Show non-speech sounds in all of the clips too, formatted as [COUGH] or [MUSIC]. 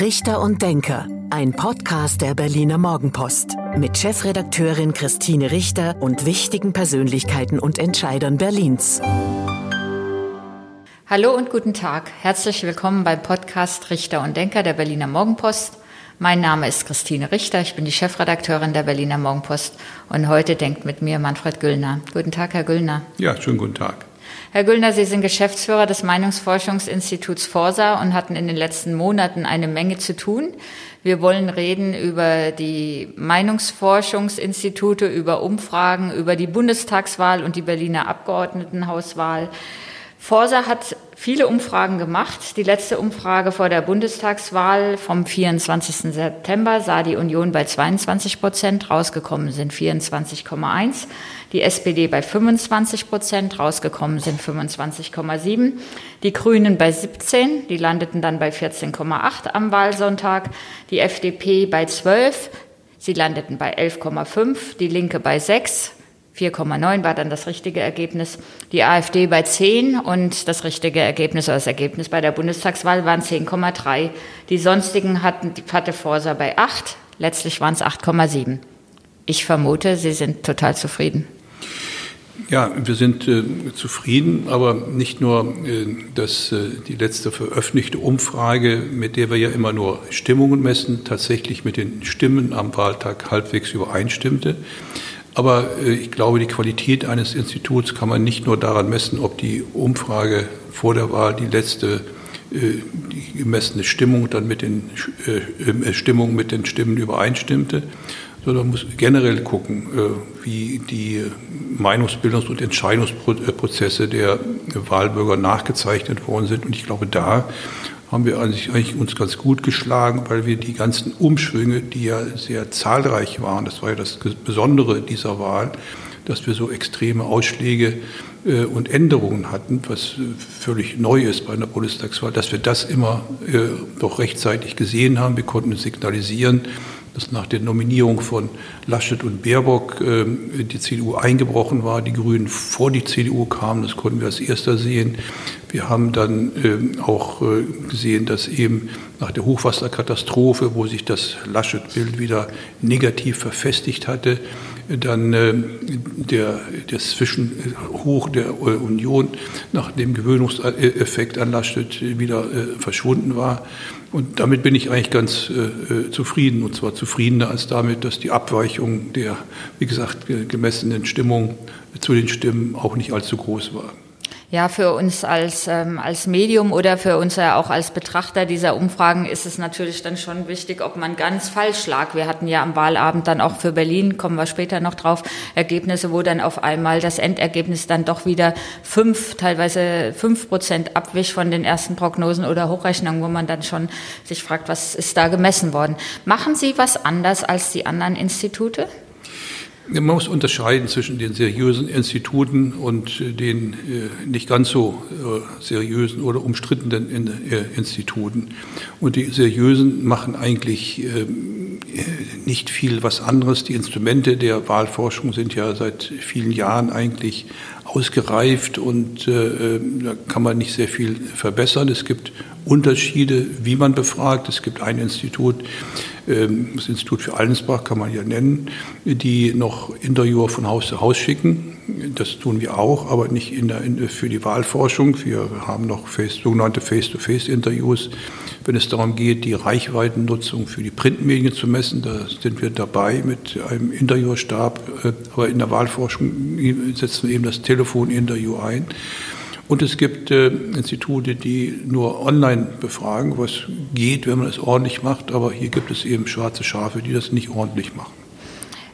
Richter und Denker, ein Podcast der Berliner Morgenpost mit Chefredakteurin Christine Richter und wichtigen Persönlichkeiten und Entscheidern Berlins. Hallo und guten Tag. Herzlich willkommen beim Podcast Richter und Denker der Berliner Morgenpost. Mein Name ist Christine Richter, ich bin die Chefredakteurin der Berliner Morgenpost und heute denkt mit mir Manfred Güllner. Guten Tag, Herr Güllner. Ja, schönen guten Tag. Herr Güllner, Sie sind Geschäftsführer des Meinungsforschungsinstituts Forsa und hatten in den letzten Monaten eine Menge zu tun. Wir wollen reden über die Meinungsforschungsinstitute, über Umfragen, über die Bundestagswahl und die Berliner Abgeordnetenhauswahl. Forsa hat viele Umfragen gemacht. Die letzte Umfrage vor der Bundestagswahl vom 24. September sah die Union bei 22 Prozent, rausgekommen sind 24,1. Die SPD bei 25 Prozent, rausgekommen sind 25,7. Die Grünen bei 17, die landeten dann bei 14,8 am Wahlsonntag. Die FDP bei 12, sie landeten bei 11,5. Die Linke bei 6 4,9 war dann das richtige Ergebnis. Die AfD bei 10 und das richtige Ergebnis oder das Ergebnis bei der Bundestagswahl waren 10,3. Die sonstigen hatten, hatte Forsa bei 8. Letztlich waren es 8,7. Ich vermute, Sie sind total zufrieden. Ja, wir sind äh, zufrieden, aber nicht nur, äh, dass äh, die letzte veröffentlichte Umfrage, mit der wir ja immer nur Stimmungen messen, tatsächlich mit den Stimmen am Wahltag halbwegs übereinstimmte. Aber äh, ich glaube, die Qualität eines Instituts kann man nicht nur daran messen, ob die Umfrage vor der Wahl die letzte äh, die gemessene Stimmung dann mit den äh, Stimmung mit den Stimmen übereinstimmte, sondern man muss generell gucken, wie die Meinungsbildungs- und Entscheidungsprozesse der Wahlbürger nachgezeichnet worden sind. Und ich glaube, da haben wir eigentlich uns ganz gut geschlagen, weil wir die ganzen Umschwünge, die ja sehr zahlreich waren, das war ja das Besondere dieser Wahl, dass wir so extreme Ausschläge äh, und Änderungen hatten, was äh, völlig neu ist bei einer Bundestagswahl, dass wir das immer äh, doch rechtzeitig gesehen haben. Wir konnten signalisieren, dass nach der Nominierung von Laschet und Baerbock äh, die CDU eingebrochen war, die Grünen vor die CDU kamen, das konnten wir als erster sehen. Wir haben dann äh, auch äh, gesehen, dass eben nach der Hochwasserkatastrophe, wo sich das Laschet-Bild wieder negativ verfestigt hatte, dann äh, der, das Zwischenhoch der äh, Union nach dem Gewöhnungseffekt an Laschet wieder äh, verschwunden war. Und damit bin ich eigentlich ganz äh, zufrieden, und zwar zufriedener als damit, dass die Abweichung der, wie gesagt, gemessenen Stimmung zu den Stimmen auch nicht allzu groß war ja, für uns als, ähm, als Medium oder für uns ja auch als Betrachter dieser Umfragen ist es natürlich dann schon wichtig, ob man ganz falsch lag. Wir hatten ja am Wahlabend dann auch für Berlin, kommen wir später noch drauf, Ergebnisse, wo dann auf einmal das Endergebnis dann doch wieder fünf, teilweise fünf Prozent abwich von den ersten Prognosen oder Hochrechnungen, wo man dann schon sich fragt, was ist da gemessen worden. Machen Sie was anders als die anderen Institute? Man muss unterscheiden zwischen den seriösen Instituten und äh, den äh, nicht ganz so äh, seriösen oder umstrittenen Instituten. Und die seriösen machen eigentlich ähm, nicht viel was anderes. Die Instrumente der Wahlforschung sind ja seit vielen Jahren eigentlich ausgereift und da kann man nicht sehr viel verbessern. Es gibt Unterschiede, wie man befragt. Es gibt ein Institut, ähm, das Institut für Allensbach kann man ja nennen, die noch Interviewer von Haus zu Haus schicken. Das tun wir auch, aber nicht in der, in, für die Wahlforschung. Wir haben noch face, sogenannte Face-to-Face-Interviews, wenn es darum geht, die Reichweitennutzung für die Printmedien zu messen. Da sind wir dabei mit einem Interviewerstab. Äh, aber in der Wahlforschung setzen wir eben das Telefoninterview ein. Und es gibt äh, Institute, die nur online befragen, was geht, wenn man es ordentlich macht. Aber hier gibt es eben schwarze Schafe, die das nicht ordentlich machen.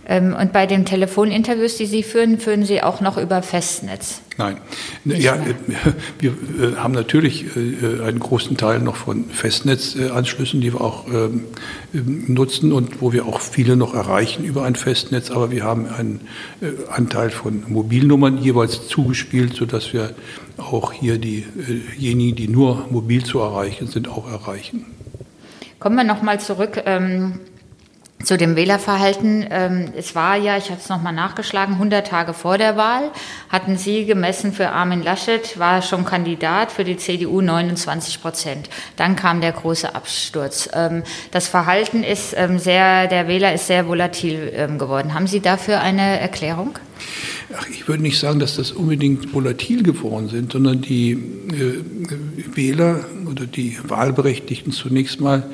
Ähm, und bei den Telefoninterviews, die Sie führen, führen Sie auch noch über Festnetz? Nein. Nicht ja, mehr. wir äh, haben natürlich äh, einen großen Teil noch von Festnetzanschlüssen, die wir auch ähm, nutzen und wo wir auch viele noch erreichen über ein Festnetz. Aber wir haben einen äh, Anteil von Mobilnummern jeweils zugespielt, sodass wir auch hier diejenigen, die nur mobil zu erreichen sind, auch erreichen. Kommen wir nochmal zurück. Ähm Zu dem Wählerverhalten. Ähm, es war ja, ich habe es nochmal nachgeschlagen, 100 Tage vor der Wahl hatten Sie gemessen für Armin Laschet, war schon Kandidat für die CDU 29 Prozent. Dann kam der große Absturz. Ähm, das Verhalten ist ähm, sehr, der Wähler ist sehr volatil geworden. Haben Sie dafür eine Erklärung? Ach, ich würde nicht sagen, dass das unbedingt volatil geworden sind, sondern die äh, Wähler oder die Wahlberechtigten zunächst mal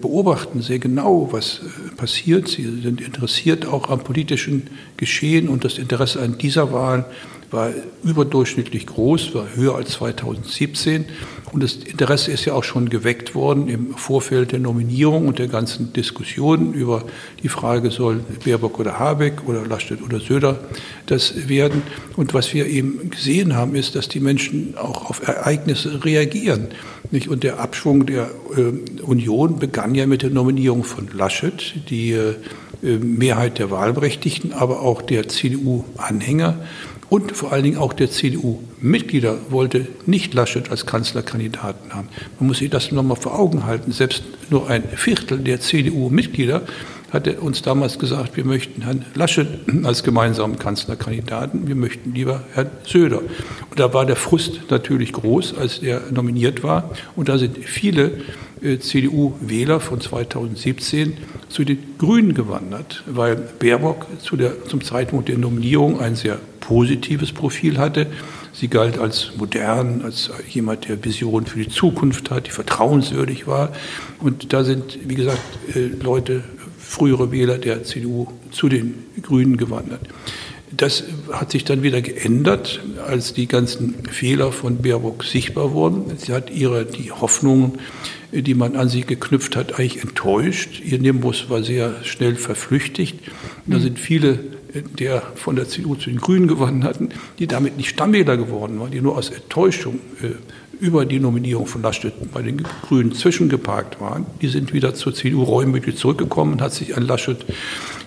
beobachten sehr genau, was äh, passiert. Sie sind interessiert auch am politischen Geschehen und das Interesse an dieser Wahl war überdurchschnittlich groß, war höher als 2017. Und das Interesse ist ja auch schon geweckt worden im Vorfeld der Nominierung und der ganzen Diskussion über die Frage, soll Baerbock oder Habeck oder Laschet oder Söder das werden. Und was wir eben gesehen haben, ist, dass die Menschen auch auf Ereignisse reagieren. Und der Abschwung der äh, Union begann ja mit der Nominierung von Laschet, die äh, Mehrheit der Wahlberechtigten, aber auch der CDU-Anhänger und vor allen Dingen auch der CDU-Mitglieder wollte nicht Laschet als Kanzlerkandidaten haben. Man muss sich das nochmal vor Augen halten. Selbst nur ein Viertel der CDU-Mitglieder hatte uns damals gesagt, wir möchten Herrn Laschet [CLEARS THROAT] als gemeinsamen Kanzlerkandidaten, wir möchten lieber Herrn Söder. Und da war der Frust natürlich groß, als er nominiert war. Und da sind viele äh, CDU-Wähler von 2017 zu den Grünen gewandert, weil Baerbock zu der, zum Zeitpunkt der Nominierung ein sehr positives Profil hatte. Sie galt als modern, als jemand, der Visionen für die Zukunft hat, die vertrauenswürdig war. Und da sind, wie gesagt, äh, Leute, frühere Wähler der CDU zu den Grünen gewandert. Das hat sich dann wieder geändert, als die ganzen Fehler von Baerbock sichtbar wurden. Sie hat ihre, die Hoffnungen, die man an sie geknüpft hat, eigentlich enttäuscht. Ihr Nimbus war sehr schnell verflüchtigt. Da sind viele der von der CDU zu den Grünen gewonnen hatten, die damit nicht Stammwähler geworden waren, die nur aus Enttäuschung äh, über die Nominierung von Laschet bei den Grünen zwischengeparkt waren, die sind wieder zur CDU reumütig zurückgekommen hat sich an Laschet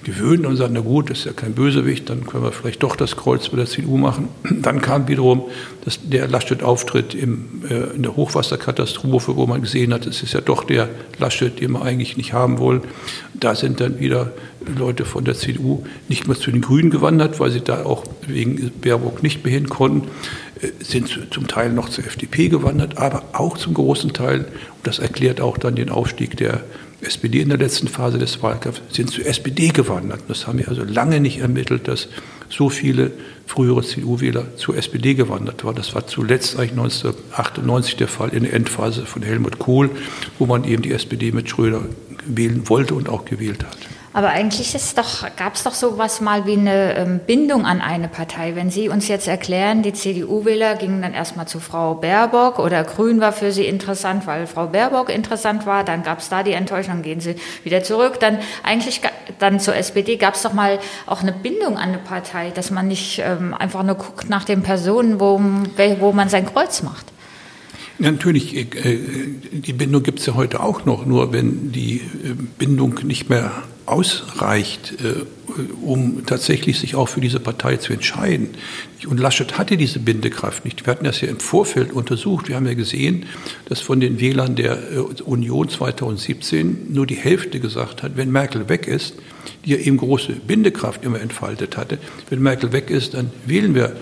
gewöhnt und sagt, na gut, das ist ja kein Bösewicht, dann können wir vielleicht doch das Kreuz bei der CDU machen. [CLEARS THROAT] Dann kam wiederum das, der Laschet-Auftritt äh, in der Hochwasserkatastrophe, wo man gesehen hat, es ist ja doch der Laschet, den wir eigentlich nicht haben wollen. Da sind dann wieder Leute von der CDU nicht mehr zu den Grünen gewandert, weil sie da auch wegen Baerbock nicht mehr hin konnten, sind zum Teil noch zur FDP gewandert, aber auch zum großen Teil, und das erklärt auch dann den Aufstieg der SPD in der letzten Phase des Wahlkampfs, sind zur SPD gewandert. Das haben wir also lange nicht ermittelt, dass so viele frühere CDU-Wähler zur SPD gewandert waren. Das war zuletzt eigentlich 1998 der Fall in der Endphase von Helmut Kohl, wo man eben die SPD mit Schröder wählen wollte und auch gewählt hat. Aber eigentlich gab es doch sowas mal wie eine ähm, Bindung an eine Partei. Wenn Sie uns jetzt erklären, die CDU-Wähler gingen dann erstmal zu Frau Baerbock oder Grün war für Sie interessant, weil Frau Baerbock interessant war, dann gab es da die Enttäuschung, gehen Sie wieder zurück. Dann eigentlich dann zur SPD gab es doch mal auch eine Bindung an eine Partei, dass man nicht ähm, einfach nur guckt nach den Personen, wo, wo man sein Kreuz macht. Natürlich, äh, die Bindung gibt es ja heute auch noch, nur wenn die äh, Bindung nicht mehr ausreicht, äh, um tatsächlich sich auch für diese Partei zu entscheiden. Und Laschet hatte diese Bindekraft nicht. Wir hatten das ja im Vorfeld untersucht. Wir haben ja gesehen, dass von den Wählern der Union 2017 nur die Hälfte gesagt hat, wenn Merkel weg ist, die ja eben große Bindekraft immer entfaltet hatte, wenn Merkel weg ist, dann wählen wir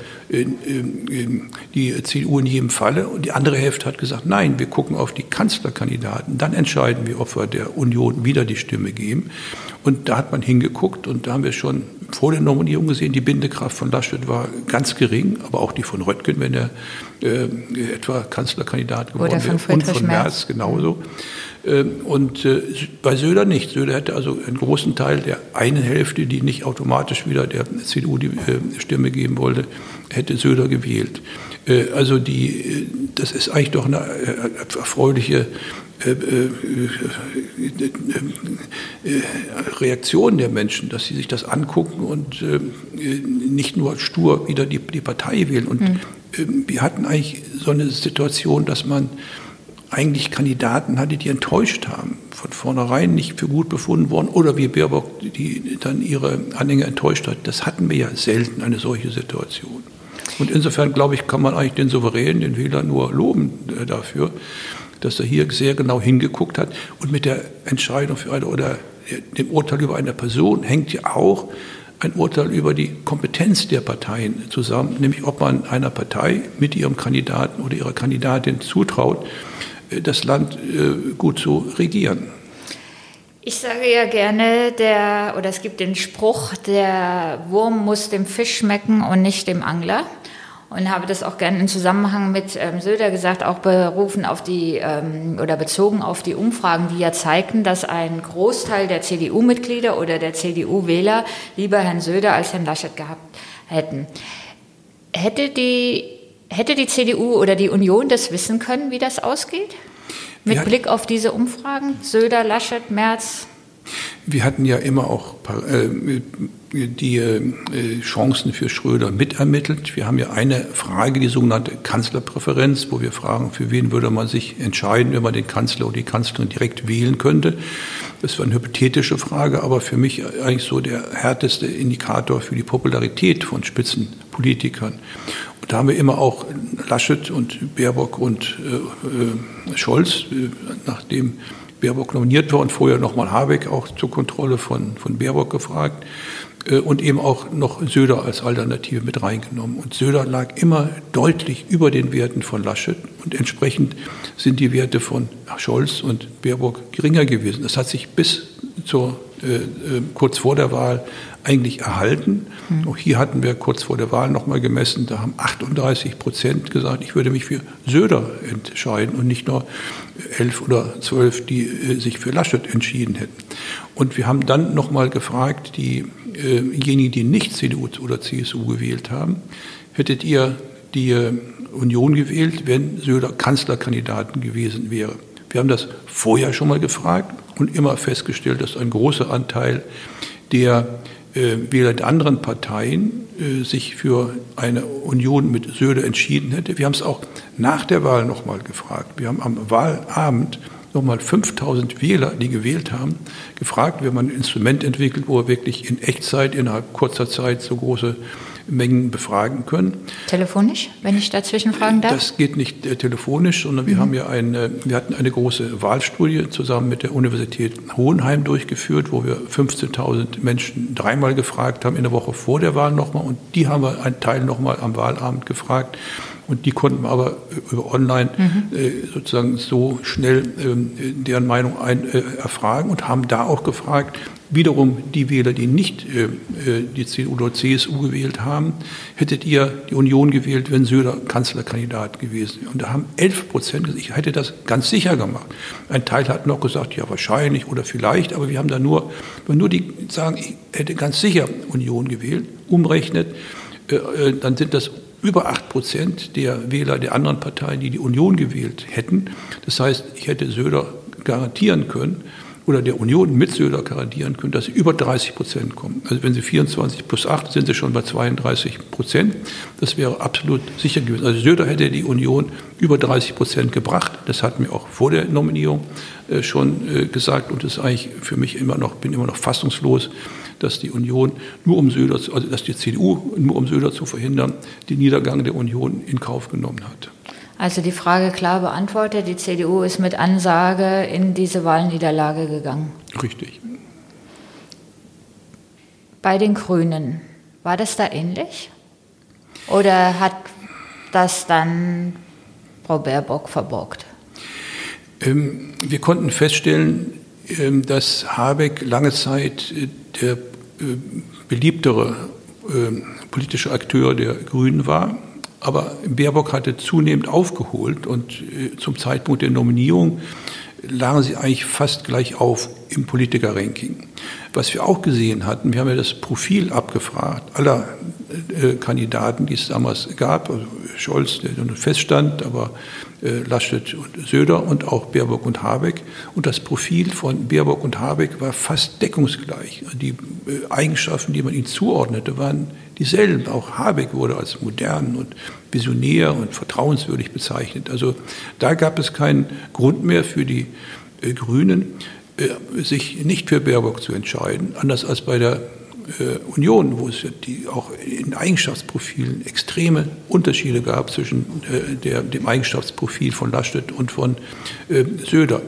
die CDU in jedem Falle. Und die andere Hälfte hat gesagt, nein, wir gucken auf die Kanzlerkandidaten. Dann entscheiden wir, ob wir der Union wieder die Stimme geben. Und da hat man hingeguckt und da haben wir schon vor der Nominierung gesehen, die Bindekraft von Laschet war ganz gering, aber auch die von Röttgen, wenn er äh, etwa Kanzlerkandidat geworden wäre. Und von Merz genauso. Ähm, und äh, bei Söder nicht. Söder hätte also einen großen Teil der einen Hälfte, die nicht automatisch wieder der CDU die äh, Stimme geben wollte, hätte Söder gewählt. Äh, also die, das ist eigentlich doch eine erfreuliche Reaktion der Menschen, dass sie sich das angucken und nicht nur stur wieder die, die Partei wählen. Und mhm. wir hatten eigentlich so eine Situation, dass man eigentlich Kandidaten hatte, die enttäuscht haben, von vornherein nicht für gut befunden worden oder wie Baerbock, die dann ihre Anhänger enttäuscht hat. Das hatten wir ja selten, eine solche Situation. Und insofern, glaube ich, kann man eigentlich den Souverän, den Wähler nur loben äh, dafür, dass er hier sehr genau hingeguckt hat und mit der Entscheidung für eine oder dem Urteil über eine Person hängt ja auch ein Urteil über die Kompetenz der Parteien zusammen, nämlich ob man einer Partei mit ihrem Kandidaten oder ihrer Kandidatin zutraut, äh, das Land äh, gut zu regieren. Ich sage ja gerne, der, oder es gibt den Spruch, der Wurm muss dem Fisch schmecken und nicht dem Angler und habe das auch gerne in Zusammenhang mit ähm, Söder gesagt, auch berufen auf die ähm, oder bezogen auf die Umfragen, die ja zeigten, dass ein Großteil der CDU-Mitglieder oder der CDU-Wähler lieber Herrn Söder als Herrn Laschet gehabt hätten. Hätte die, hätte die CDU oder die Union das wissen können, wie das ausgeht? Mit Blick auf diese Umfragen, Söder, Laschet, Merz? Wir hatten ja immer auch äh, die äh, Chancen für Schröder mitermittelt. Wir haben ja eine Frage, die sogenannte Kanzlerpräferenz, wo wir fragen, für wen würde man sich entscheiden, wenn man den Kanzler oder die Kanzlerin direkt wählen könnte. Das war eine hypothetische Frage, aber für mich eigentlich so der härteste Indikator für die Popularität von Spitzenpolitikern. Und da haben wir immer auch Laschet und Baerbock und äh, äh Scholz, äh, nachdem Baerbock nominiert war und vorher nochmal Habeck auch zur Kontrolle von, von Baerbock gefragt und eben auch noch Söder als Alternative mit reingenommen. Und Söder lag immer deutlich über den Werten von Laschet und entsprechend sind die Werte von Scholz und Baerbock geringer gewesen. Das hat sich bis zur, äh, äh kurz vor der Wahl eigentlich erhalten. Mhm. Auch hier hatten wir kurz vor der Wahl nochmal gemessen, da haben 38 Prozent gesagt, ich würde mich für Söder entscheiden und nicht nur elf oder zwölf, die äh, sich für Laschet entschieden hätten. Und wir haben dann nochmal gefragt, diejenigen, die nicht CDU oder CSU gewählt haben, hättet ihr die äh, Union gewählt, wenn Söder Kanzlerkandidaten gewesen wäre? Wir haben das vorher schon mal gefragt und immer festgestellt, dass ein großer Anteil der äh, Wähler der anderen Parteien äh, sich für eine Union mit Söder entschieden hätte. Wir haben es auch nach der Wahl nochmal gefragt. Wir haben am Wahlabend nochmal 5000 Wähler, die gewählt haben, gefragt. Wir haben ein Instrument entwickelt, wo wir wirklich in Echtzeit, innerhalb kurzer Zeit so große Mengen befragen können. Telefonisch, wenn ich dazwischen fragen darf? Das geht nicht äh, telefonisch, sondern wir mhm. haben ja eine, wir hatten eine große Wahlstudie zusammen mit der Universität Hohenheim durchgeführt, wo wir 15.000 Menschen dreimal gefragt haben, in der Woche vor der Wahl nochmal. Und die haben wir einen Teil nochmal am Wahlabend gefragt. Und die konnten wir aber über online mhm. äh, sozusagen so schnell äh, deren Meinung ein, äh, erfragen und haben da auch gefragt, wiederum die Wähler, die nicht äh, äh die CDU oder CSU gewählt haben, hättet ihr die Union gewählt, wenn Söder Kanzlerkandidat gewesen wäre. Und da haben 11 Prozent gesagt, ich hätte das ganz sicher gemacht. Ein Teil hat noch gesagt, ja wahrscheinlich oder vielleicht, aber wir haben da nur, wenn nur die sagen, ich hätte ganz sicher Union gewählt, umrechnet, äh, äh dann sind das über 8 Prozent der Wähler der anderen Parteien, die die Union gewählt hätten. Das heißt, ich hätte Söder garantieren können, oder der Union mit Söder garantieren können, dass sie über 30 Prozent kommen. Also wenn sie 24 plus 8 sind sie schon bei 32 Prozent. Das wäre absolut sicher gewesen. Also Söder hätte die Union über 30 Prozent gebracht. Das hatten wir auch vor der Nominierung äh, schon äh, gesagt und das ist eigentlich für mich immer noch, bin immer noch fassungslos, dass die Union nur um Söder, also dass die CDU nur um Söder zu verhindern, den Niedergang der Union in Kauf genommen hat. Also die Frage klar beantwortet, die CDU ist mit Ansage in diese Wahlniederlage gegangen. Richtig. Bei den Grünen, war das da ähnlich? Oder hat das dann Frau Baerbock verborgt? Ähm, wir konnten feststellen, dass Habeck lange Zeit äh, der äh, beliebtere äh, politische Akteur der Grünen war. Aber Baerbock hatte zunehmend aufgeholt und äh, zum Zeitpunkt der Nominierung lagen sie eigentlich fast gleich auf im Politiker-Ranking. Was wir auch gesehen hatten, wir haben ja das Profil abgefragt aller Kandidaten, die es damals gab, also Scholz, der feststand, aber Laschet und Söder und auch Baerbock und Habeck. Und das Profil von Baerbock und Habeck war fast deckungsgleich. Die äh, Eigenschaften, die man ihnen zuordnete, waren dieselben. Auch Habeck wurde als modern und visionär und vertrauenswürdig bezeichnet. Also da gab es keinen Grund mehr für die äh, Grünen, äh, sich nicht für Baerbock zu entscheiden, anders als bei der äh, Union, wo es die auch in Eigenschaftsprofilen extreme Unterschiede gab zwischen äh, der, dem Eigenschaftsprofil von Laschet und von äh, Söder.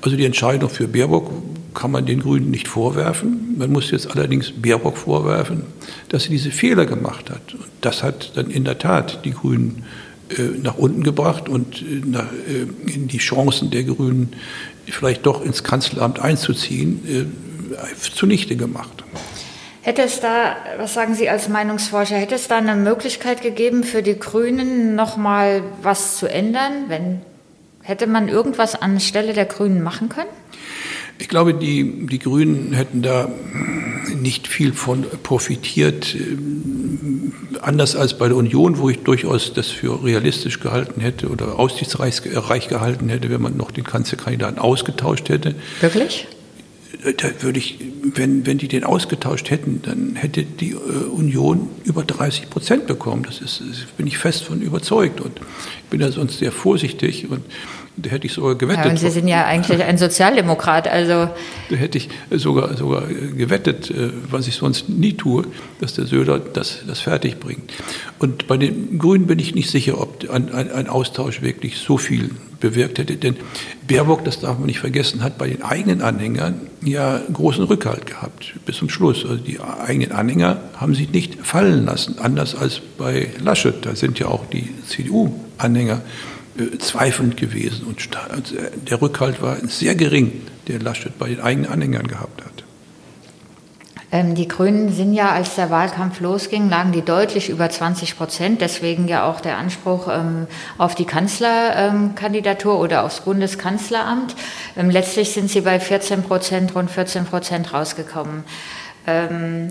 Also die Entscheidung für Baerbock kann man den Grünen nicht vorwerfen. Man muss jetzt allerdings Baerbock vorwerfen, dass sie diese Fehler gemacht hat. Und das hat dann in der Tat die Grünen äh, nach unten gebracht und äh, äh, in die Chancen der Grünen vielleicht doch ins Kanzleramt einzuziehen, zunichte gemacht. Hätte es da, was sagen Sie als Meinungsforscher, hätte es da eine Möglichkeit gegeben für die Grünen noch mal was zu ändern, wenn hätte man irgendwas anstelle der Grünen machen können? Ich glaube, die, die Grünen hätten da nicht viel von profitiert, anders als bei der Union, wo ich durchaus das für realistisch gehalten hätte oder aussichtsreich gehalten hätte, wenn man noch den Kanzlerkandidaten ausgetauscht hätte. Wirklich? Da würde ich, wenn, wenn die den ausgetauscht hätten, dann hätte die äh, Union über 30 Prozent bekommen. Das ist, das bin ich fest von überzeugt. Und ich bin da sonst sehr vorsichtig und hätte ich sogar gewettet. Ja, und Sie sind ja eigentlich ein Sozialdemokrat, also. Da hätte ich sogar, sogar gewettet, äh, was ich sonst nie tue, dass der Söder das, das fertig bringt. Und bei den Grünen bin ich nicht sicher, ob ein, ein, ein Austausch wirklich so viel bewirkt hätte. Denn Baerbock, das darf man nicht vergessen, hat bei den eigenen Anhängern ja großen Rückhalt gehabt bis zum Schluss. Also die eigenen Anhänger haben sich nicht fallen lassen, anders als bei Laschet. Da sind ja auch die CDU-Anhänger äh, zweifelnd gewesen. Und also der Rückhalt war sehr gering, der Laschet bei den eigenen Anhängern gehabt hat. Ähm, die Grünen sind ja, als der Wahlkampf losging, lagen die deutlich über 20 Prozent. Deswegen ja auch der Anspruch ähm, auf die Kanzlerkandidatur oder aufs Bundeskanzleramt. Ähm, letztlich sind sie bei 14 Prozent, rund 14 Prozent rausgekommen.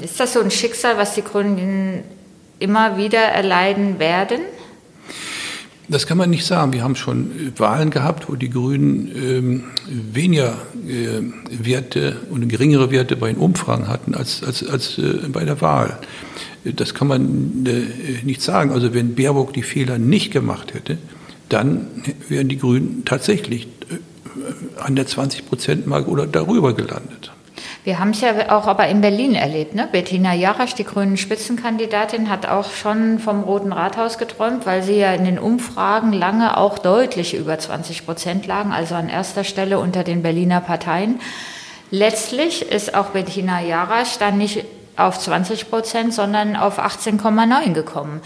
ist das so ein Schicksal, was die Grünen immer wieder erleiden werden? Das kann man nicht sagen. Wir haben schon äh, Wahlen gehabt, wo die Grünen ähm, weniger äh, Werte und geringere Werte bei den Umfragen hatten als, als, als äh, bei der Wahl. Das kann man äh, nicht sagen. Also wenn Baerbock die Fehler nicht gemacht hätte, dann wären die Grünen tatsächlich äh, an der 20-Prozent-Marke oder darüber gelandet. Wir haben es ja auch aber in Berlin erlebt. Ne? Bettina Jarasch, die grünen Spitzenkandidatin, hat auch schon vom Roten Rathaus geträumt, weil sie ja in den Umfragen lange auch deutlich über 20 Prozent lagen, also an erster Stelle unter den Berliner Parteien. Letztlich ist auch Bettina Jarasch dann nicht auf 20 Prozent, sondern auf 18,9 gekommen.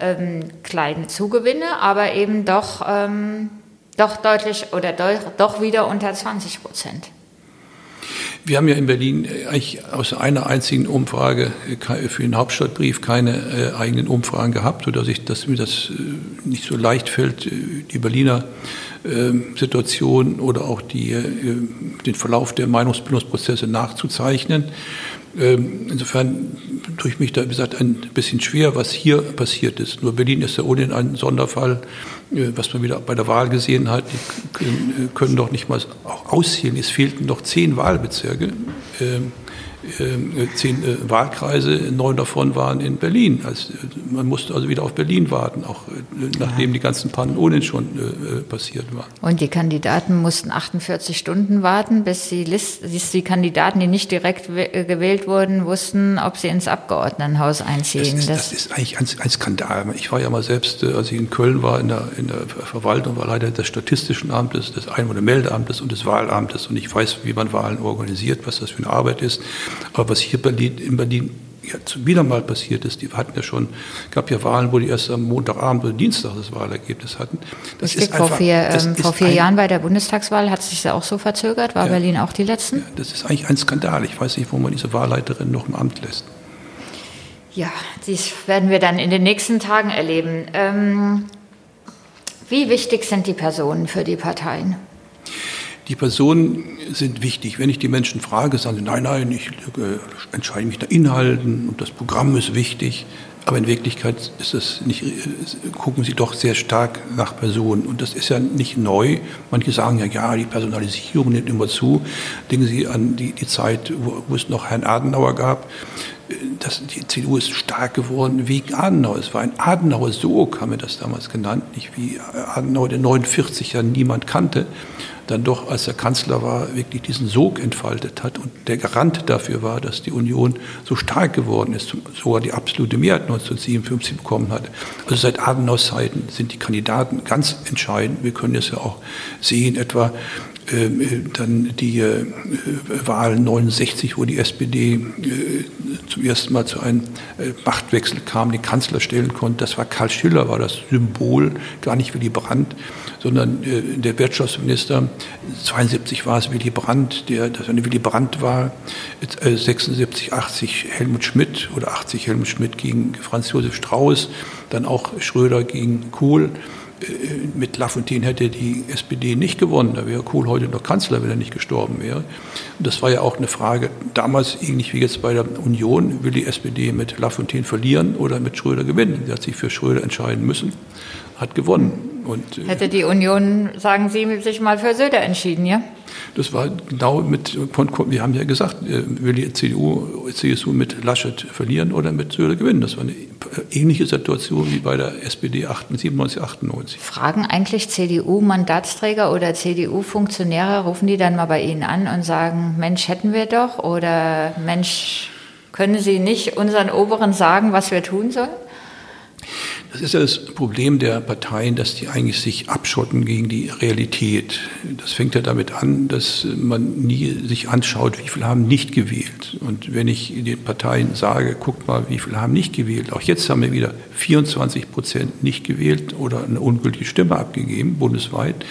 Ähm, kleine Zugewinne, aber eben doch, ähm, doch deutlich oder doch, doch wieder unter 20 Prozent. Wir haben ja in Berlin äh, eigentlich aus einer einzigen Umfrage äh, für den Hauptstadtbrief keine äh, eigenen Umfragen gehabt, sodass ich, dass mir das nicht so leicht fällt, die Berliner Situation oder auch die, den Verlauf der Meinungsbildungsprozesse nachzuzeichnen. Ähm, insofern tue ich mich da, wie gesagt, ein bisschen schwer, was hier passiert ist. Nur Berlin ist ja ohnehin ein Sonderfall, äh, was man wieder bei der Wahl gesehen hat. Die können doch nicht mal auszählen. Es fehlten noch zehn Wahlbezirke. Ähm, äh, zehn äh, Wahlkreise, neun davon waren in Berlin. Also, man musste also wieder auf Berlin warten, auch nachdem ja. die ganzen Pannen ohnehin schon passiert waren. Und die Kandidaten mussten 48 Stunden warten, bis die, List, bis die Kandidaten, die nicht direkt gewählt wurden, wussten, ob sie ins Abgeordnetenhaus einziehen. Das ist, das ist eigentlich ein, ein, Skandal. Ich war ja mal selbst, als ich in Köln war, in der, in der Verwaltung, war Leiter des Statistischen Amtes, des Einwohnermeldeamtes und des Wahlamtes. Und ich weiß, wie man Wahlen organisiert, was das für eine Arbeit ist. Aber was hier Berlin, in Berlin ja, wieder mal passiert ist, die hatten ja schon, gab ja Wahlen, wo die erst am Montagabend oder Dienstag das Wahlergebnis hatten. Das ist vor einfach, vier, ähm, vor vier Jahren bei der Bundestagswahl hat sich ja auch so verzögert, war ja, Berlin auch die letzten? Ja, das ist eigentlich ein Skandal. Ich weiß nicht, wo man diese Wahlleiterin noch im Amt lässt. Ja, dies werden wir dann in den nächsten Tagen erleben. Ähm, wie wichtig sind die Personen für die Parteien? Die Personen sind wichtig. Wenn ich die Menschen frage, sagen sie, nein, nein, ich äh, entscheide mich nach Inhalten und das Programm ist wichtig. Aber in Wirklichkeit ist es nicht, äh, gucken sie doch sehr stark nach Personen. Und das ist ja nicht neu. Manche sagen ja, ja, die Personalisierung nimmt immer zu. Denken Sie an die, die Zeit, wo, wo es noch Herrn Adenauer gab. Das, die CDU ist stark geworden wegen Adenauer. Es war ein Adenauer-Sog, haben wir das damals genannt. Nicht wie Adenauer, der 49 ja niemand kannte dann doch, als er Kanzler war, wirklich diesen Sog entfaltet hat und der Garant dafür war, dass die Union so stark geworden ist, sogar die absolute Mehrheit 1957 bekommen hat. Also seit Adenauers Zeiten sind die Kandidaten ganz entscheidend. Wir können es ja auch sehen, etwa dann die äh, Wahl 69, wo die SPD äh, zum ersten Mal zu einem äh, Machtwechsel kam, den Kanzler stellen konnte. Das war Karl Schiller, war das Symbol, gar nicht Willy Brandt, sondern äh, der Wirtschaftsminister. 72 war es Willy Brandt, der das eine Willy Brandt war. 76, 80 Helmut Schmidt oder 80 Helmut Schmidt gegen Franz Josef Strauß, dann auch Schröder gegen Kohl. Äh, mit Lafontaine hätte die SPD nicht gewonnen. Da wäre Kohl heute noch Kanzler, wenn er nicht gestorben wäre. Und das war ja auch eine Frage, damals ähnlich wie jetzt bei der Union, will die SPD mit Lafontaine verlieren oder mit Schröder gewinnen? Sie hat sich für Schröder entscheiden müssen, hat gewonnen. Und, äh, hätte die Union, sagen Sie, sich mal für Söder entschieden, ja? Das war genau mit, wir haben ja gesagt, äh, will die CDU, CSU mit Laschet verlieren oder mit Söder gewinnen. Das war eine ähnliche Situation wie bei der SPD 97, 98. Fragen eigentlich CDU-Mandatsträger oder CDU-Funktionäre, rufen die dann mal bei Ihnen an und sagen, Mensch, hätten wir doch oder Mensch, können Sie nicht unseren Oberen sagen, was wir tun sollen? Das ist ja das Problem der Parteien, dass die eigentlich sich abschotten gegen die Realität. Das fängt ja damit an, dass man nie sich anschaut, wie viele haben nicht gewählt. Und wenn ich den Parteien sage, guckt mal, wie viele haben nicht gewählt. Auch jetzt haben wir wieder 24 Prozent nicht gewählt oder eine ungültige Stimme abgegeben, bundesweit.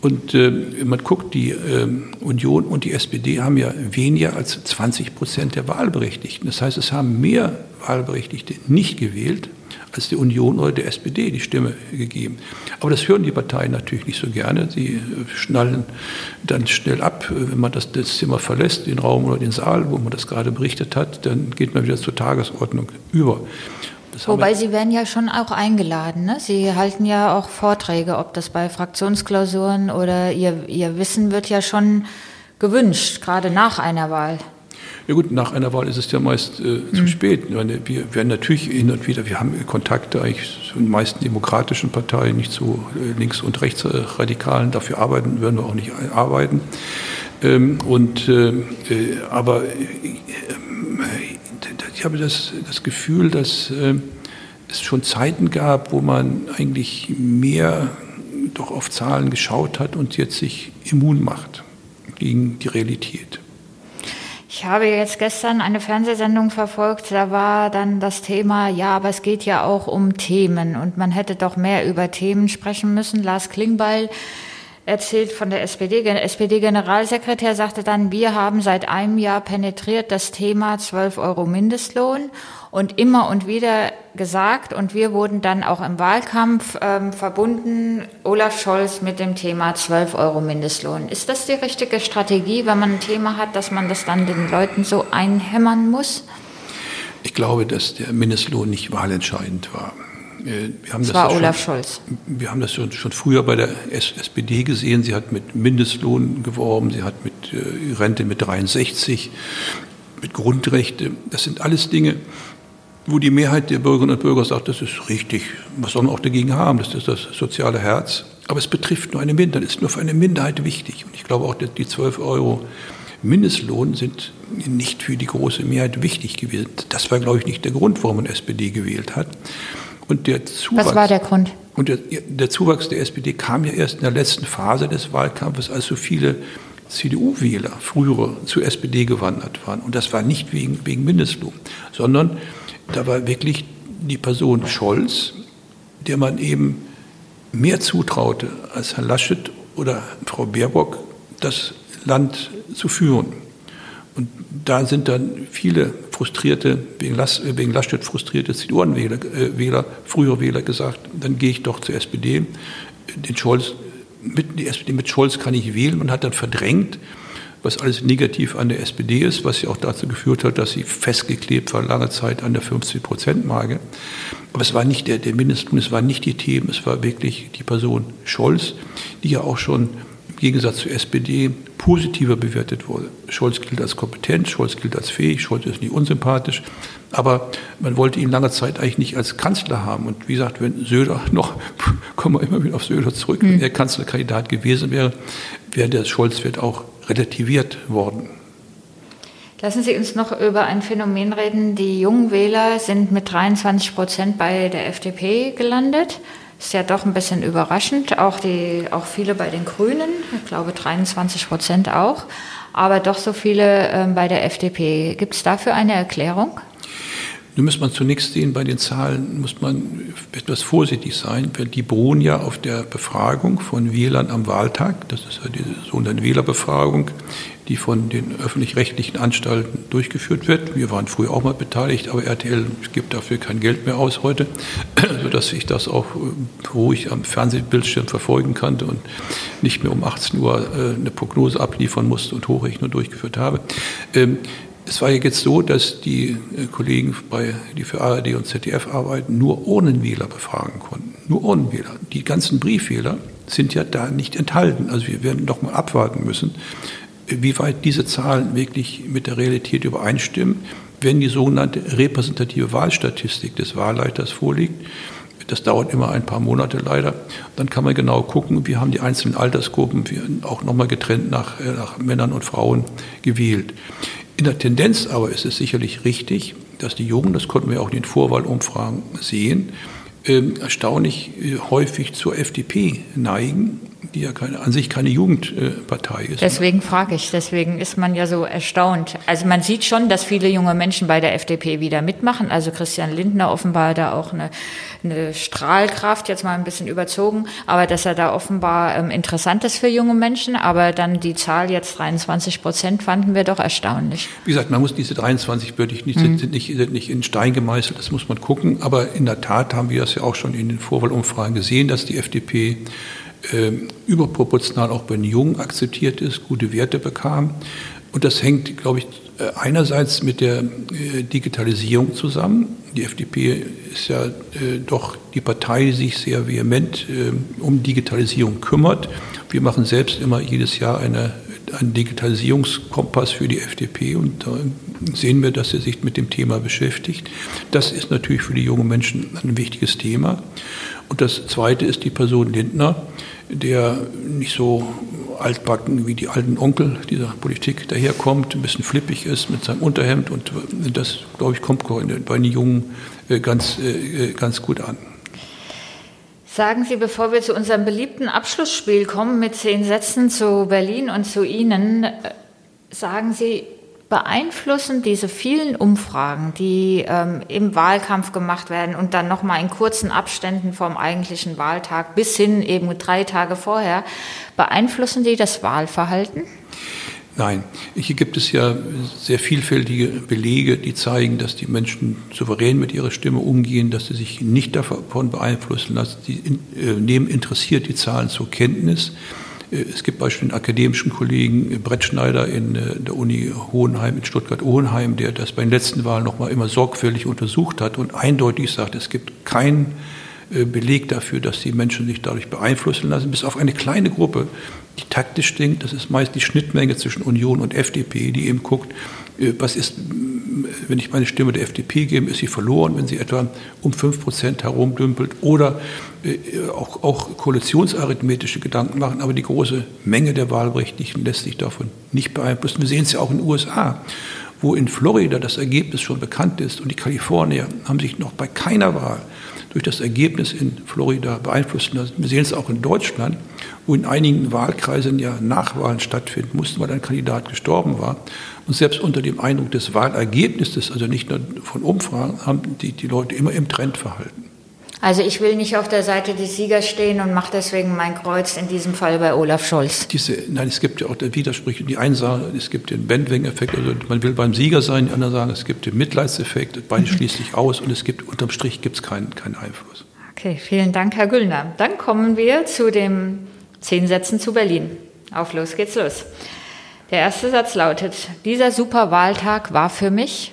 Und äh, man guckt, die äh, Union und die SPD haben ja weniger als 20 Prozent der Wahlberechtigten. Das heißt, es haben mehr Wahlberechtigte nicht gewählt als die Union oder der SPD die Stimme gegeben. Aber das hören die Parteien natürlich nicht so gerne. Sie äh, schnallen dann schnell ab, wenn man das, das Zimmer verlässt, den Raum oder den Saal, wo man das gerade berichtet hat, dann geht man wieder zur Tagesordnung über. Wobei Sie werden ja schon auch eingeladen. Ne? Sie halten ja auch Vorträge, ob das bei Fraktionsklausuren oder Ihr, Ihr Wissen wird ja schon gewünscht, gerade nach einer Wahl. Ja gut, nach einer Wahl ist es ja meist äh, zu mhm. spät. Meine, wir werden natürlich hin und wieder, wir haben Kontakte eigentlich zu den meisten demokratischen Parteien, nicht zu äh, links- und rechtsradikalen. Dafür arbeiten, werden wir auch nicht arbeiten. Ähm, und, äh, äh aber äh, ich habe das, das Gefühl, dass äh, es schon Zeiten gab, wo man eigentlich mehr doch auf Zahlen geschaut hat und jetzt sich immun macht gegen die Realität. Ich habe jetzt gestern eine Fernsehsendung verfolgt, da war dann das Thema, ja, aber es geht ja auch um Themen und man hätte doch mehr über Themen sprechen müssen. Lars Klingbeil erzählt von der SPD. SPD-Generalsekretär sagte dann, wir haben seit einem Jahr penetriert das Thema 12 Euro Mindestlohn und immer und wieder gesagt und wir wurden dann auch im Wahlkampf ähm, verbunden, Olaf Scholz mit dem Thema 12 Euro Mindestlohn. Ist das die richtige Strategie, wenn man ein Thema hat, dass man das dann den Leuten so einhämmern muss? Ich glaube, dass der Mindestlohn nicht wahlentscheidend war. Äh, wir haben das, das war das Olaf schon, Scholz. Wir haben das schon, schon früher bei der SPD gesehen. Sie hat mit Mindestlohn geworben, sie hat mit äh, Rente mit 63, mit Grundrechte. Das sind alles Dinge, wo die Mehrheit der Bürgerinnen und Bürger sagt, das ist richtig. Was soll man auch dagegen haben? Das ist das soziale Herz. Aber es betrifft nur eine Minderheit, ist nur für eine Minderheit wichtig. Und ich glaube auch, dass die 12 Euro Mindestlohn sind nicht für die große Mehrheit wichtig gewesen. Das war, glaube ich, nicht der Grund, warum man SPD gewählt hat. Und der Zuwachs, Was war der Grund? Und der, der Zuwachs der SPD kam ja erst in der letzten Phase des Wahlkampfes, als so viele CDU-Wähler frühere zur SPD gewandert waren. Und das war nicht wegen, wegen Mindestlohn, sondern da war wirklich die Person Scholz, der man eben mehr zutraute als Herr Laschet oder Frau Baerbock, das Land zu führen. Und da sind dann viele frustrierte, wegen, Las, wegen Laschet frustrierte CDU-Wähler, äh, Wähler, frühere Wähler gesagt, dann gehe ich doch zur SPD. Den Scholz, mit, die SPD mit Scholz kann ich wählen. Man hat dann verdrängt, was alles negativ an der SPD ist, was ja auch dazu geführt hat, dass sie festgeklebt war lange Zeit an der 50-Prozent-Marke. Aber es war nicht der, der Mindestlohn, es waren nicht die Themen, es war wirklich die Person Scholz, die ja auch schon Gegensatz zur SPD positiver bewertet wurde. Scholz gilt als kompetent, Scholz gilt als fähig, Scholz ist nicht unsympathisch. Aber man wollte ihn lange Zeit eigentlich nicht als Kanzler haben. Und wie gesagt, wenn Söder [LAUGHS] noch, kommen wir immer wieder auf Söder zurück, mhm. wenn er Kanzlerkandidat gewesen wäre, wäre der Scholz-Wert auch relativiert worden. Lassen Sie uns noch über ein Phänomen reden. Die jungen Wähler sind mit 23 Prozent bei der FDP gelandet. Ist ja doch ein bisschen überraschend. Auch, die, auch viele bei den Grünen, ich glaube 23 Prozent auch, aber doch so viele äh, bei der FDP. Gibt es dafür eine Erklärung? Nun muss man zunächst sehen, bei den Zahlen muss man etwas vorsichtig sein, weil die beruhen ja auf der Befragung von Wählern am Wahltag. Das ist ja die sogenannte Wählerbefragung, die von den öffentlich-rechtlichen Anstalten durchgeführt wird. Wir waren früher auch mal beteiligt, aber RTL gibt dafür kein Geld mehr aus heute, [CLEARS THROAT] sodass ich das auch äh, ruhig am Fernsehbildschirm verfolgen konnte und nicht mehr um 18 Uhr äh, eine Prognose abliefern musste und Hochrechnung durchgeführt habe. Ähm, es war ja jetzt so, dass die äh, Kollegen, bei, die für ARD und ZDF arbeiten, nur ohne Wähler befragen konnten. Nur ohne Wähler. Die ganzen Briefwähler sind ja da nicht enthalten. Also wir werden doch mal abwarten müssen, wie weit diese Zahlen wirklich mit der Realität übereinstimmen, wenn die sogenannte repräsentative Wahlstatistik des Wahlleiters vorliegt. Das dauert immer ein paar Monate leider. Dann kann man genau gucken, wie haben die einzelnen Altersgruppen auch nochmal getrennt nach, äh, nach Männern und Frauen gewählt. In der Tendenz aber ist es sicherlich richtig, dass die Jungen, das konnten wir auch in den Vorwahlumfragen sehen, erstaunlich äh, häufig zur FDP neigen die ja keine, an sich keine Jugendpartei ist. Deswegen frage ich, deswegen ist man ja so erstaunt. Also man sieht schon, dass viele junge Menschen bei der FDP wieder mitmachen. Also Christian Lindner offenbar da auch eine, eine Strahlkraft, jetzt mal ein bisschen überzogen, aber dass er da offenbar ähm, interessant ist für junge Menschen. Aber dann die Zahl jetzt 23 Prozent fanden wir doch erstaunlich. Wie gesagt, man muss diese 23 wirklich nicht, mhm. sind, nicht, sind nicht in Stein gemeißelt, das muss man gucken. Aber in der Tat haben wir das ja auch schon in den Vorwahlumfragen gesehen, dass die FDP äh, überproportional auch bei den Jungen akzeptiert ist, gute Werte bekam. Und das hängt, glaube ich, äh, einerseits mit der äh, Digitalisierung zusammen. Die FDP ist ja äh, doch die Partei, die sich sehr vehement äh, um Digitalisierung kümmert. Wir machen selbst immer jedes Jahr eine, einen Digitalisierungskompass für die FDP und sehen wir, dass sie sich mit dem Thema beschäftigt. Das ist natürlich für die jungen Menschen ein wichtiges Thema. Und das Zweite ist die Person Lindner der nicht so altbacken wie die alten Onkel dieser Politik daherkommt, ein bisschen flippig ist mit seinem Unterhemd und das, glaube ich, kommt bei den Jungen äh, ganz, äh, ganz gut an. Sagen Sie, bevor wir zu unserem beliebten Abschlussspiel kommen mit zehn Sätzen zu Berlin und zu Ihnen, äh, sagen Sie, beeinflussen diese vielen Umfragen, die ähm, im Wahlkampf gemacht werden und dann nochmal in kurzen Abständen vom eigentlichen Wahltag bis hin eben drei Tage vorher, beeinflussen die das Wahlverhalten? Nein, hier gibt es ja sehr vielfältige Belege, die zeigen, dass die Menschen souverän mit ihrer Stimme umgehen, dass sie sich nicht davon beeinflussen lassen. Sie äh, nehmen interessiert die Zahlen zur Kenntnis. Äh, es gibt beispielsweise einen akademischen Kollegen äh, Brett Schneider in äh, der Uni Hohenheim in Stuttgart-Hohenheim, der das bei den letzten Wahlen noch mal immer sorgfältig untersucht hat und eindeutig sagt, es gibt keinen Beleg dafür, dass die Menschen sich dadurch beeinflussen lassen, bis auf eine kleine Gruppe, die taktisch denkt. Das ist meist die Schnittmenge zwischen Union und FDP, die eben guckt, was ist wenn ich meine Stimme der FDP gebe, ist sie verloren, wenn sie etwa um 5 Prozent herumdümpelt oder äh, auch, auch koalitionsarithmetische Gedanken machen. Aber die große Menge der Wahlberechtigten lässt sich davon nicht beeinflussen. Wir sehen es ja auch in den USA, wo in Florida das Ergebnis schon bekannt ist und die Kalifornier haben sich noch bei keiner Wahl durch das Ergebnis in Florida beeinflussen lassen. Wir sehen es auch in Deutschland, wo in einigen Wahlkreisen ja Nachwahlen stattfinden mussten, weil ein Kandidat gestorben war. Und selbst unter dem Eindruck des Wahlergebnisses, also nicht nur von Umfragen, haben die, die Leute immer im Trend verhalten. Also ich will nicht auf der Seite des Siegers stehen und mache deswegen mein Kreuz in diesem Fall bei Olaf Scholz. Diese, nein, es gibt ja auch Widersprüche. Die einen sagen, es gibt den Bandwagon-Effekt, also man will beim Sieger sein, die anderen sagen, es gibt den Mitleidseffekt, beide [LAUGHS] schließt sich aus und es gibt unterm Strich gibt es keinen, keinen Einfluss. Okay, vielen Dank, Herr Güllner. Dann kommen wir zu den zehn Sätzen zu Berlin. Auf los geht's los. Der erste Satz lautet, dieser Superwahltag war für mich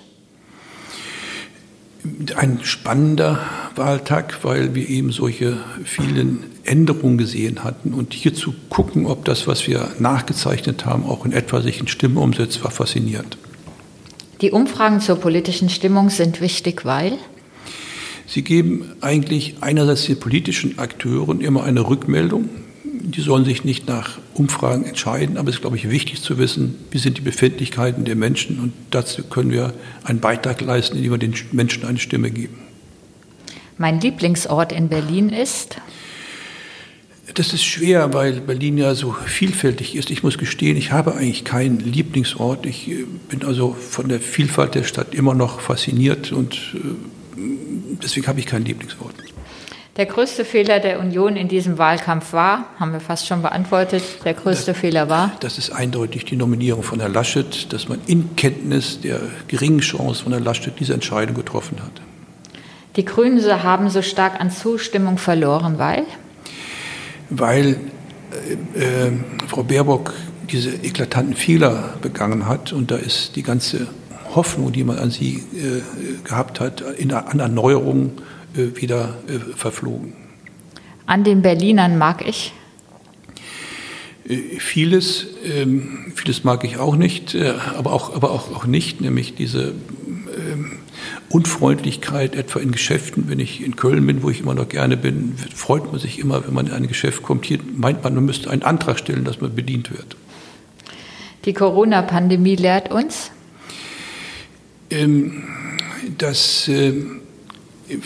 ein spannender Wahltag, weil wir eben solche vielen Änderungen gesehen hatten. Und hier zu gucken, ob das, was wir nachgezeichnet haben, auch in etwa sich in Stimmen umsetzt, war faszinierend. Die Umfragen zur politischen Stimmung sind wichtig, weil? Sie geben eigentlich einerseits den politischen Akteuren immer eine Rückmeldung, die sollen sich nicht nach Umfragen entscheiden, aber es ist, glaube ich, wichtig zu wissen, wie sind die Befindlichkeiten der Menschen und dazu können wir einen Beitrag leisten, indem wir den Menschen eine Stimme geben. Mein Lieblingsort in Berlin ist? Das ist schwer, weil Berlin ja so vielfältig ist. Ich muss gestehen, ich habe eigentlich keinen Lieblingsort. Ich äh, bin also von der Vielfalt der Stadt immer noch fasziniert und äh, deswegen habe ich keinen Lieblingsort. Der größte Fehler der Union in diesem Wahlkampf war, haben wir fast schon beantwortet, der größte das, Fehler war? Das ist eindeutig die Nominierung von Herrn Laschet, dass man in Kenntnis der geringen Chance von Herrn Laschet diese Entscheidung getroffen hat. Die Grünen haben so stark an Zustimmung verloren, weil? Weil äh, äh, Frau Baerbock diese eklatanten Fehler begangen hat und da ist die ganze Hoffnung, die man an sie äh, gehabt hat, in, an Erneuerung äh, wieder äh, verflogen. An den Berlinern mag ich? Äh, vieles, ähm, vieles mag ich auch nicht, aber auch, aber auch, auch nicht, nämlich diese ähm, Unfreundlichkeit, etwa in Geschäften, wenn ich in Köln bin, wo ich immer noch gerne bin, freut man sich immer, wenn man in ein Geschäft kommt. Hier meint man, man müsste einen Antrag stellen, dass man bedient wird. Die Corona-Pandemie lehrt uns? Ähm, dass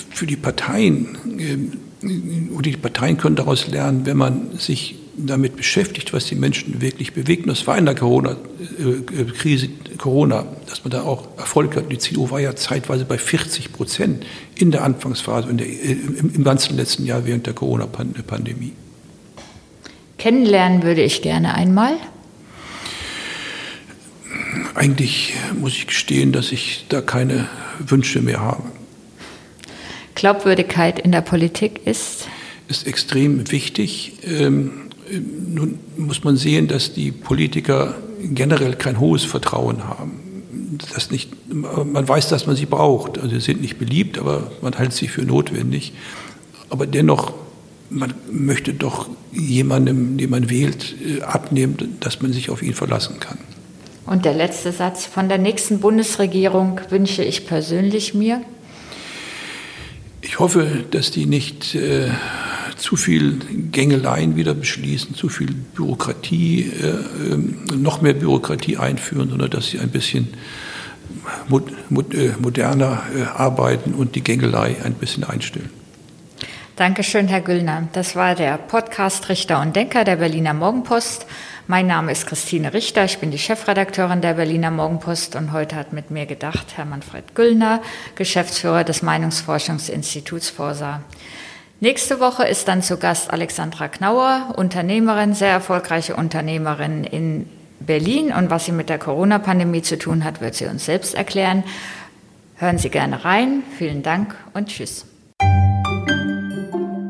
für die Parteien, äh, oder die Parteien können daraus lernen, wenn man sich damit beschäftigt, was die Menschen wirklich bewegt. Und das war in der Corona-Krise, äh, Corona, dass man da auch Erfolg hat. Die CDU war ja zeitweise bei 40 Prozent in der Anfangsphase, in der, äh, im, im ganzen letzten Jahr während der Corona-Pandemie. Kennenlernen würde ich gerne einmal. Eigentlich muss ich gestehen, dass ich da keine Wünsche mehr habe. Glaubwürdigkeit in der Politik ist? Ist extrem wichtig. Ähm, nun muss man sehen, dass die Politiker generell kein hohes Vertrauen haben. Das nicht, man weiß, dass man sie braucht. Also sie sind nicht beliebt, aber man hält sie für notwendig. Aber dennoch, man möchte doch jemandem, den man wählt, äh, abnehmen, dass man sich auf ihn verlassen kann. Und der letzte Satz. Von der nächsten Bundesregierung wünsche ich persönlich mir? Ich hoffe, dass die nicht äh, zu viel Gängeleien wieder beschließen, zu viel Bürokratie, äh, äh, noch mehr Bürokratie einführen, sondern dass sie ein bisschen mod, mod, äh, moderner äh, arbeiten und die Gängelei ein bisschen einstellen. Dankeschön, Herr Güllner. Das war der Podcast Richter und Denker der Berliner Morgenpost. Mein Name ist Christine Richter, ich bin die Chefredakteurin der Berliner Morgenpost und heute hat mit mir gedacht Herr Manfred Güllner, Geschäftsführer des Meinungsforschungsinstituts Forsa. Nächste Woche ist dann zu Gast Alexandra Knauer, Unternehmerin, sehr erfolgreiche Unternehmerin in Berlin und was sie mit der Corona-Pandemie zu tun hat, wird sie uns selbst erklären. Hören Sie gerne rein. Vielen Dank und tschüss.